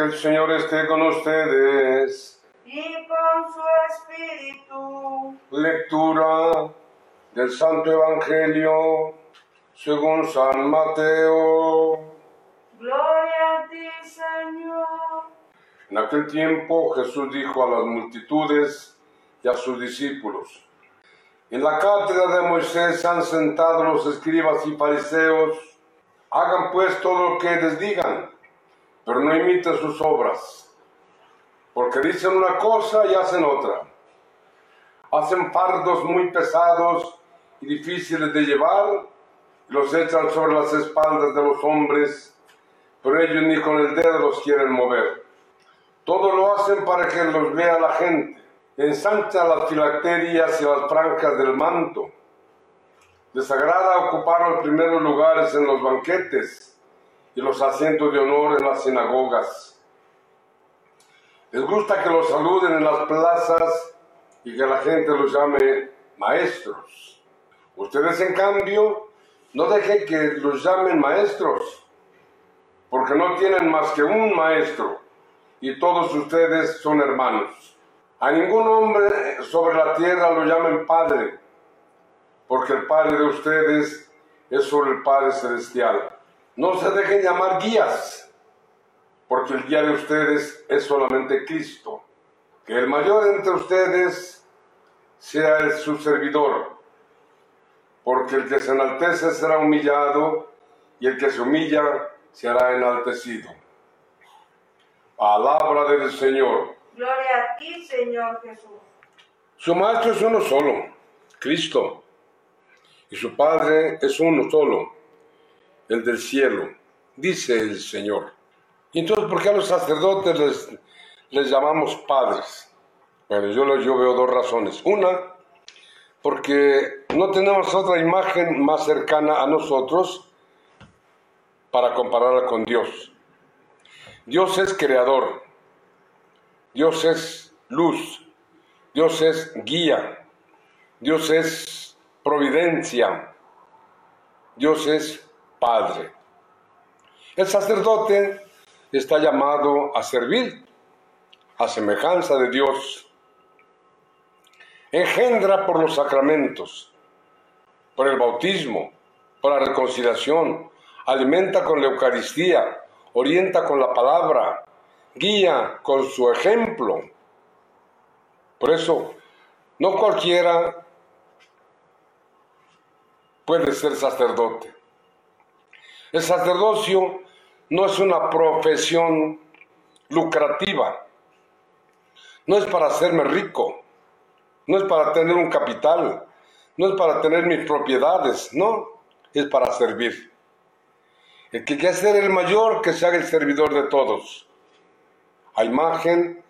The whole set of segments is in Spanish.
Que el Señor esté con ustedes. y con su espíritu. Lectura del Santo Evangelio según San Mateo. Gloria a ti, Señor. En aquel tiempo Jesús dijo a las multitudes y a sus discípulos, en la cátedra de Moisés se han sentado los escribas y fariseos, hagan pues todo lo que les digan, pero no imiten sus obras, porque dicen una cosa y hacen otra. Hacen fardos muy pesados y difíciles de llevar, y los echan sobre las espaldas de los hombres, pero ellos ni con el dedo los quieren mover. Todo lo hacen para que los vea la gente. Ensanchan las filacterias y las franjas del manto. Les agrada ocupar los primeros lugares en los banquetes los asientos de honor en las sinagogas. Les gusta que los saluden en las plazas y que la gente los llame maestros. Ustedes, en cambio, no dejen que los llamen maestros, porque no tienen más que un maestro y todos ustedes son hermanos. A ningún hombre sobre la tierra lo llamen Padre, porque el Padre de ustedes es solo el Padre Celestial. No se dejen llamar guías, porque el guía de ustedes es solamente Cristo. Que el mayor entre ustedes sea el su servidor, porque el que se enaltece será humillado y el que se humilla será enaltecido. Palabra del Señor. Gloria a ti, Señor Jesús. Su maestro es uno solo, Cristo, y su Padre es uno solo, el del cielo, dice el Señor. Y entonces, ¿por qué a los sacerdotes les, les llamamos padres? Bueno, yo, yo veo dos razones. Una, porque no tenemos otra imagen más cercana a nosotros para compararla con Dios. Dios es creador, Dios es luz, Dios es guía, Dios es providencia, Dios es Padre. El sacerdote está llamado a servir a semejanza de Dios. Engendra por los sacramentos, por el bautismo, por la reconciliación, alimenta con la Eucaristía, orienta con la palabra, guía con su ejemplo. Por eso, no cualquiera puede ser sacerdote. El sacerdocio no es una profesión lucrativa, no es para hacerme rico, no es para tener un capital, no es para tener mis propiedades, no, es para servir. El que quiere ser el mayor, que se haga el servidor de todos. A imagen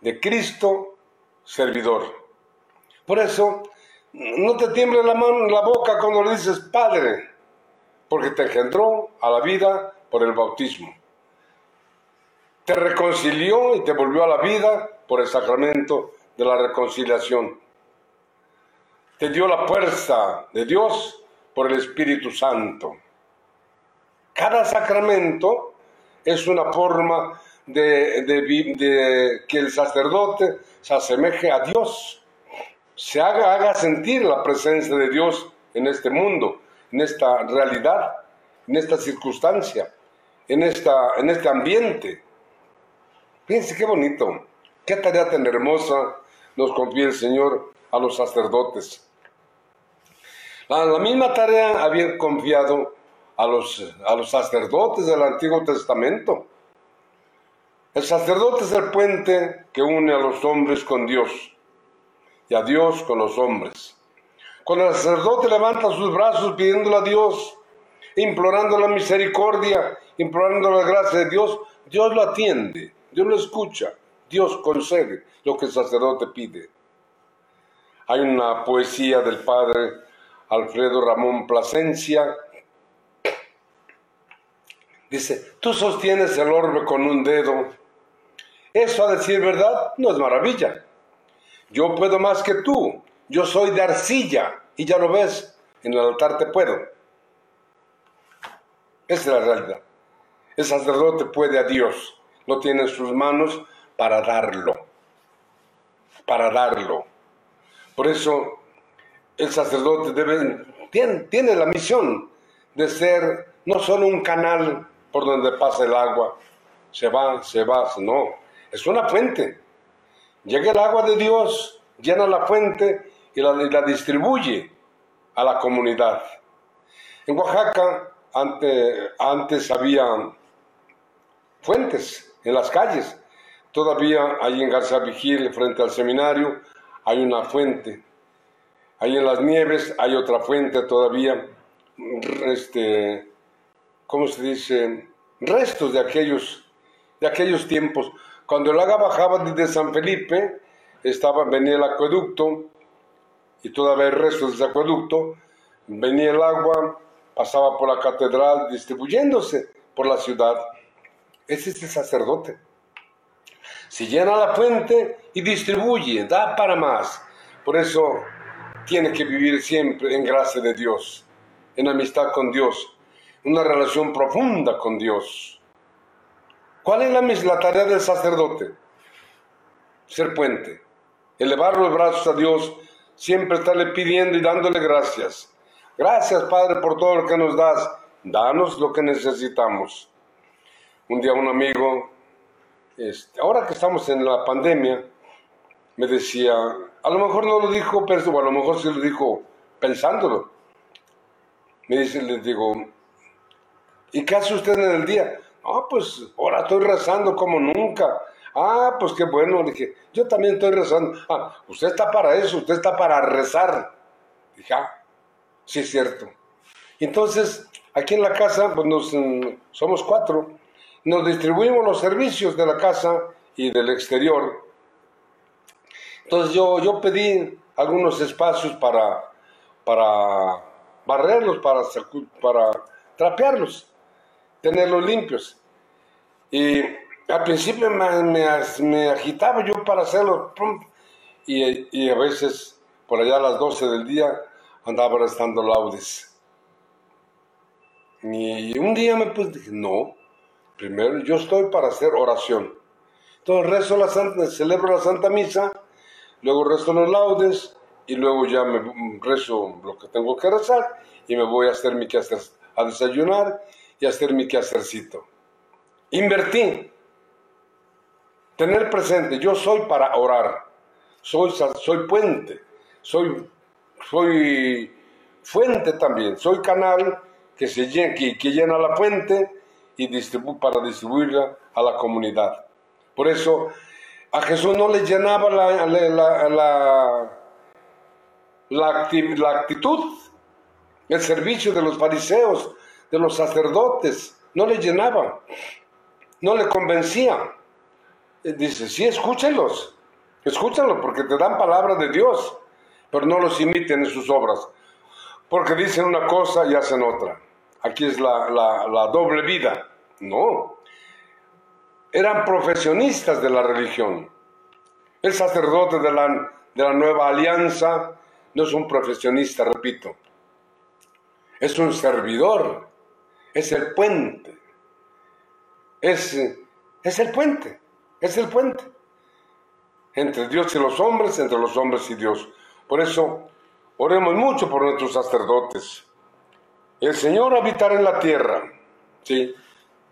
de Cristo, servidor. Por eso, no te tiemble la mano, la boca cuando le dices Padre, porque te engendró a la vida por el bautismo. Te reconcilió y te volvió a la vida por el sacramento de la reconciliación. Te dio la fuerza de Dios por el Espíritu Santo. Cada sacramento es una forma de, de que el sacerdote se asemeje a Dios, se haga sentir la presencia de Dios en este mundo, en esta realidad, en esta circunstancia, en, esta, en este ambiente. Fíjense qué bonito, qué tarea tan hermosa nos confía el Señor a los sacerdotes. La, la misma tarea había confiado a los, a los sacerdotes del Antiguo Testamento. El sacerdote es el puente que une a los hombres con Dios y a Dios con los hombres. Cuando el sacerdote levanta sus brazos pidiéndole a Dios, implorando la misericordia, implorando la gracia de Dios, Dios lo atiende, Dios lo escucha, Dios concede lo que el sacerdote pide. Hay una poesía del padre Alfredo Ramón Plasencia. Dice, tú sostienes el orbe con un dedo. Eso a decir verdad no es maravilla. Yo puedo más que tú. Yo soy de arcilla. Y ya lo ves, en el altar te puedo. Esa es la realidad. El sacerdote puede a Dios, lo tiene en sus manos para darlo, para darlo. Por eso el sacerdote debe, tiene, tiene la misión de ser no solo un canal por donde pasa el agua, se va, se va, no, es una fuente. Llega el agua de Dios, llena la fuente y la, distribuye a la comunidad. En Oaxaca antes, antes había fuentes en las calles. Todavía hay en García Vigil, frente al seminario, hay una fuente. Ahí en las nieves hay otra fuente todavía. Este, ¿Cómo se dice? Restos de aquellos, de aquellos tiempos. Cuando el agua bajaba desde San Felipe, estaba, venía el acueducto, y todavía hay restos de ese acueducto, venía el agua, pasaba por la catedral, distribuyéndose por la ciudad. Ese es el sacerdote. Se llena la fuente y distribuye, da para más. Por eso tiene que vivir siempre en gracia de Dios, en amistad con Dios, una relación profunda con Dios. ¿Cuál es la, tarea del sacerdote? Ser puente, elevar los brazos a Dios, siempre estarle pidiendo y dándole gracias. Gracias, Padre, por todo lo que nos das. Danos lo que necesitamos. Un día un amigo este, ahora que estamos en la pandemia, me decía, a lo mejor no lo dijo, pero a lo mejor sí lo dijo pensándolo. Me dice, les digo, ¿y qué hace usted en el día? Ah, pues ahora estoy rezando como nunca. Ah, pues qué bueno. Dije, yo también estoy rezando. Ah, usted está para eso, usted está para rezar. Dije, ah, sí es cierto. Entonces, aquí en la casa, pues nos, mm, somos cuatro nos distribuimos los servicios de la casa y del exterior. Entonces yo, yo pedí algunos espacios para, para barrerlos, para, para trapearlos, tenerlos limpios. Y al principio me, me, agitaba yo para hacerlo, y, y, a veces por allá a las 12 del día andaba restando laudes. Y un día me puse, dije, no, Primero, yo estoy para hacer oración. Entonces rezo la Santa, celebro la Santa Misa, luego rezo los laudes y luego ya me rezo lo que tengo que rezar y me voy a hacer mi quehacer, a desayunar y a hacer mi quehacercito. Invertí. Tener presente, yo soy para orar, soy, soy puente, soy, soy fuente también, soy canal que, se que, que llena la fuente y para distribuirla a la comunidad. Por eso a Jesús no le llenaba la, la, la, la, actitud, el servicio de los fariseos, de los sacerdotes, no le llenaba, no le convencía. Dice, sí, escúchenlos, escúchenlos porque te dan palabra de Dios, pero no los imiten en sus obras, porque dicen una cosa y hacen otra. Aquí es la, la, doble vida. No. Eran profesionistas de la religión. El sacerdote de la, de la nueva alianza no es un profesionista, repito. Es un servidor. Es el puente. Es, es el puente. Es el puente. Entre Dios y los hombres, entre los hombres y Dios. Por eso, oremos mucho por nuestros sacerdotes el Señor habitará en la tierra. Sí,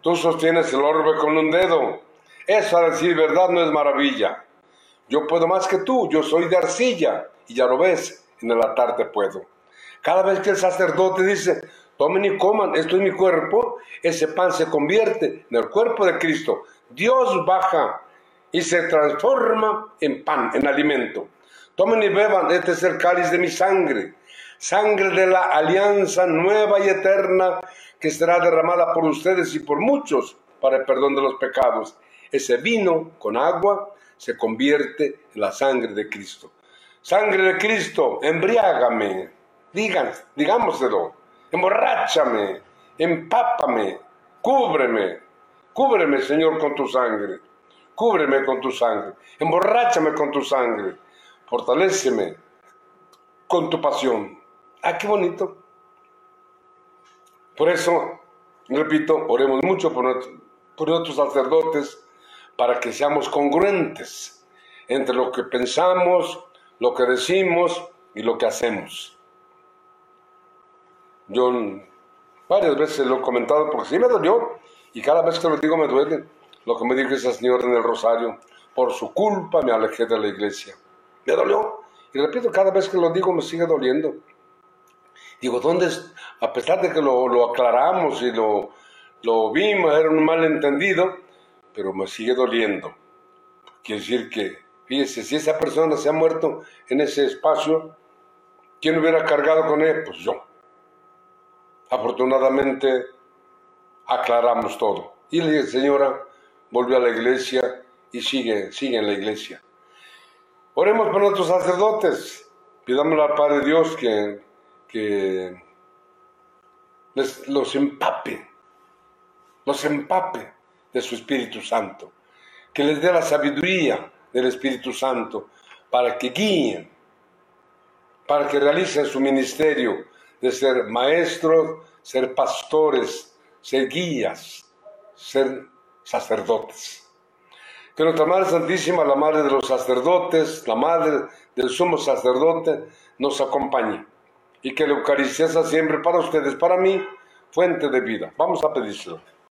tú sostienes el orbe con un dedo. Eso a decir verdad no es maravilla. Yo puedo más que tú, yo soy de arcilla, y ya lo ves, en el altar te puedo. Cada vez que el sacerdote dice, tomen y coman, esto es mi cuerpo, ese pan se convierte en el cuerpo de Cristo. Dios baja y se transforma en pan, en alimento. Tomen y beban, este es el cáliz de mi sangre sangre de la alianza nueva y eterna que será derramada por ustedes y por muchos para el perdón de los pecados. Ese vino con agua se convierte en la sangre de Cristo. Sangre de Cristo, embriágame, digan, digámoselo, emborráchame, empápame, cúbreme, cúbreme, Señor, con tu sangre, cúbreme con tu sangre, emborráchame con tu sangre, fortaléceme con tu pasión. Ah, qué bonito. Por eso, repito, oremos mucho por, nuestros sacerdotes, para que seamos congruentes entre lo que pensamos, lo que decimos y lo que hacemos. Yo varias veces lo he comentado porque sí me dolió y cada vez que lo digo me duele lo que me dijo esa señora en el rosario. Por su culpa me alejé de la iglesia. Me dolió. Y repito, cada vez que lo digo me sigue doliendo. Digo, ¿dónde es? A pesar de que lo, aclaramos y lo, lo vimos, era un malentendido, pero me sigue doliendo. Quiere decir que, fíjese, si esa persona se ha muerto en ese espacio, ¿quién hubiera cargado con él? Pues yo. Afortunadamente, aclaramos todo. Y dije, señora, volvió a la iglesia y sigue, sigue en la iglesia. Oremos por nuestros sacerdotes. Pidámosle al Padre Dios que, que les, los empape, los empape de su Espíritu Santo, que les dé la sabiduría del Espíritu Santo para que guíen, para que realicen su ministerio de ser maestros, ser pastores, ser guías, ser sacerdotes. Que nuestra Madre Santísima, la Madre de los sacerdotes, la Madre del sumo sacerdote, nos acompañe y que la Eucaristía sea siempre para ustedes, para mí, fuente de vida. Vamos a pedírselo.